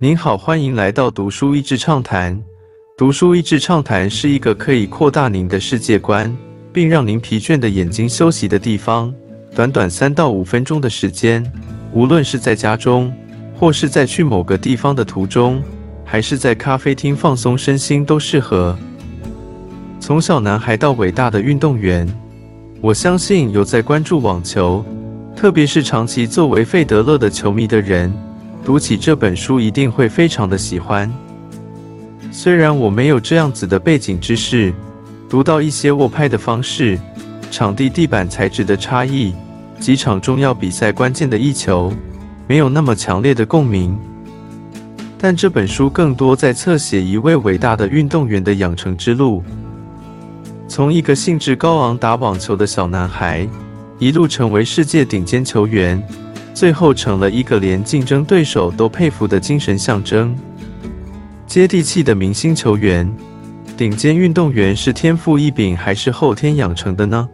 您好，欢迎来到读书益智畅谈。读书益智畅谈是一个可以扩大您的世界观，并让您疲倦的眼睛休息的地方。短短三到五分钟的时间，无论是在家中，或是在去某个地方的途中，还是在咖啡厅放松身心，都适合。从小男孩到伟大的运动员，我相信有在关注网球，特别是长期作为费德勒的球迷的人。读起这本书一定会非常的喜欢。虽然我没有这样子的背景知识，读到一些握拍的方式、场地地板材质的差异、几场重要比赛关键的一球，没有那么强烈的共鸣。但这本书更多在侧写一位伟大的运动员的养成之路，从一个兴致高昂打网球的小男孩，一路成为世界顶尖球员。最后成了一个连竞争对手都佩服的精神象征。接地气的明星球员，顶尖运动员是天赋异禀还是后天养成的呢？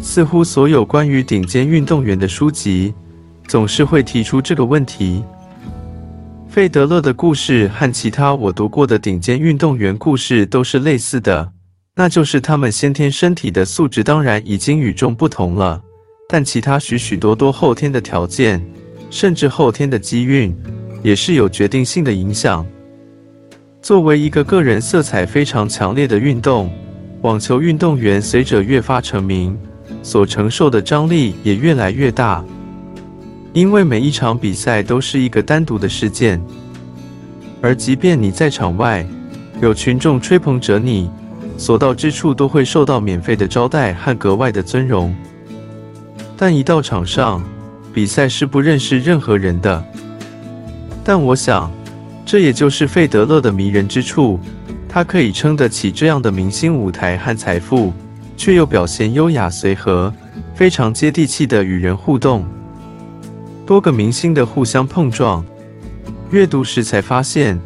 似乎所有关于顶尖运动员的书籍，总是会提出这个问题。费德勒的故事和其他我读过的顶尖运动员故事都是类似的，那就是他们先天身体的素质当然已经与众不同了。但其他许许多多后天的条件，甚至后天的机运，也是有决定性的影响。作为一个个人色彩非常强烈的运动，网球运动员随着越发成名，所承受的张力也越来越大。因为每一场比赛都是一个单独的事件，而即便你在场外，有群众吹捧着你，所到之处都会受到免费的招待和格外的尊荣。但一到场上，比赛是不认识任何人的。但我想，这也就是费德勒的迷人之处，他可以撑得起这样的明星舞台和财富，却又表现优雅随和，非常接地气的与人互动。多个明星的互相碰撞，阅读时才发现，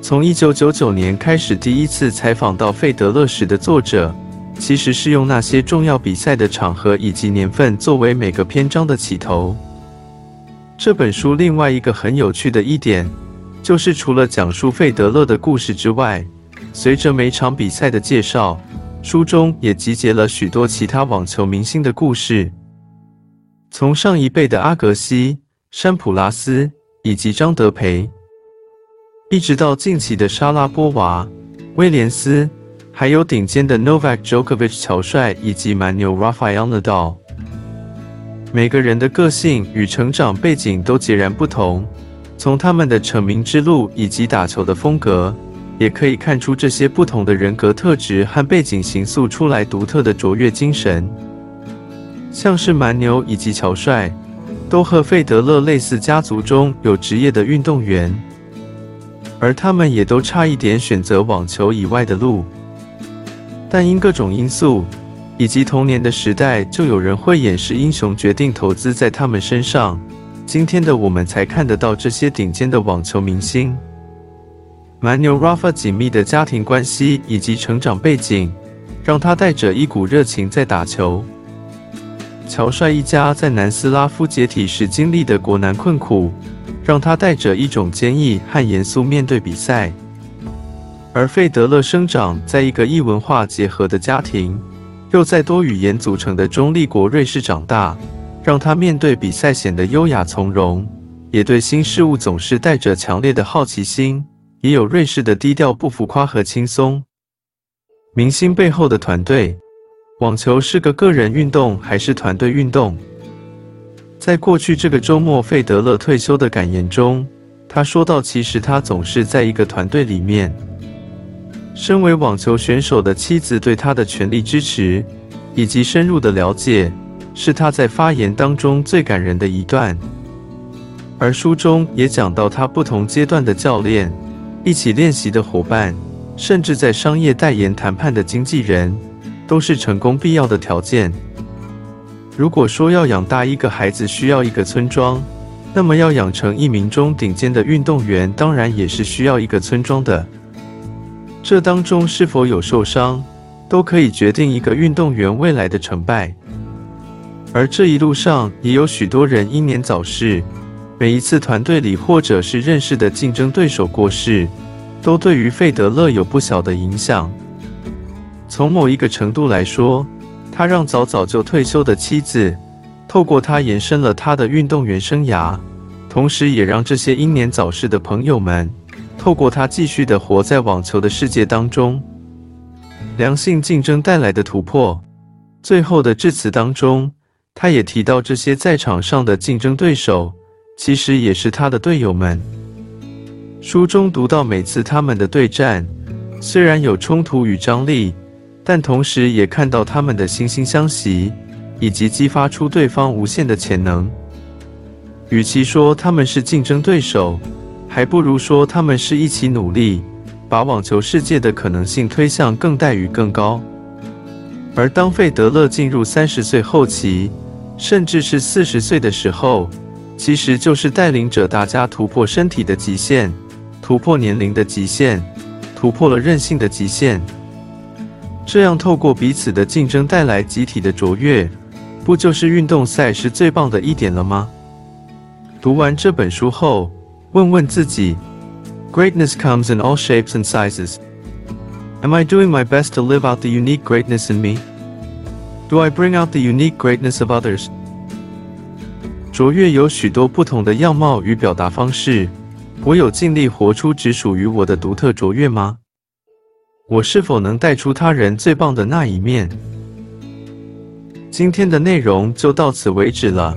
从一九九九年开始第一次采访到费德勒时的作者。其实是用那些重要比赛的场合以及年份作为每个篇章的起头。这本书另外一个很有趣的一点，就是除了讲述费德勒的故事之外，随着每场比赛的介绍，书中也集结了许多其他网球明星的故事，从上一辈的阿格西、山普拉斯以及张德培，一直到近期的莎拉波娃、威廉斯。还有顶尖的 Novak Djokovic 乔帅以及蛮牛 Rafael Nadal，每个人的个性与成长背景都截然不同。从他们的成名之路以及打球的风格，也可以看出这些不同的人格特质和背景形塑出来独特的卓越精神。像是蛮牛以及乔帅，都和费德勒类似，家族中有职业的运动员，而他们也都差一点选择网球以外的路。但因各种因素，以及童年的时代，就有人会掩饰英雄，决定投资在他们身上。今天的我们才看得到这些顶尖的网球明星。蛮牛 Rafa 紧密的家庭关系以及成长背景，让他带着一股热情在打球。乔帅一家在南斯拉夫解体时经历的国难困苦，让他带着一种坚毅和严肃面对比赛。而费德勒生长在一个异文化结合的家庭，又在多语言组成的中立国瑞士长大，让他面对比赛显得优雅从容，也对新事物总是带着强烈的好奇心，也有瑞士的低调不浮夸和轻松。明星背后的团队，网球是个个人运动还是团队运动？在过去这个周末，费德勒退休的感言中，他说到：“其实他总是在一个团队里面。”身为网球选手的妻子对他的全力支持以及深入的了解，是他在发言当中最感人的一段。而书中也讲到他不同阶段的教练、一起练习的伙伴，甚至在商业代言谈判的经纪人，都是成功必要的条件。如果说要养大一个孩子需要一个村庄，那么要养成一名中顶尖的运动员，当然也是需要一个村庄的。这当中是否有受伤，都可以决定一个运动员未来的成败。而这一路上也有许多人英年早逝，每一次团队里或者是认识的竞争对手过世，都对于费德勒有不小的影响。从某一个程度来说，他让早早就退休的妻子，透过他延伸了他的运动员生涯，同时也让这些英年早逝的朋友们，透过他继续的活在网球的世界当中。良性竞争带来的突破。最后的致辞当中，他也提到这些在场上的竞争对手，其实也是他的队友们。书中读到每次他们的对战，虽然有冲突与张力。但同时也看到他们的惺惺相惜，以及激发出对方无限的潜能。与其说他们是竞争对手，还不如说他们是一起努力，把网球世界的可能性推向更待遇更高。而当费德勒进入三十岁后期，甚至是四十岁的时候，其实就是带领着大家突破身体的极限，突破年龄的极限，突破了韧性的极限。这样透过彼此的竞争带来集体的卓越，不就是运动赛是最棒的一点了吗？读完这本书后，问问自己：Greatness comes in all shapes and sizes. Am I doing my best to live out the unique greatness in me? Do I bring out the unique greatness of others? 卓越有许多不同的样貌与表达方式，我有尽力活出只属于我的独特卓越吗？我是否能带出他人最棒的那一面？今天的内容就到此为止了，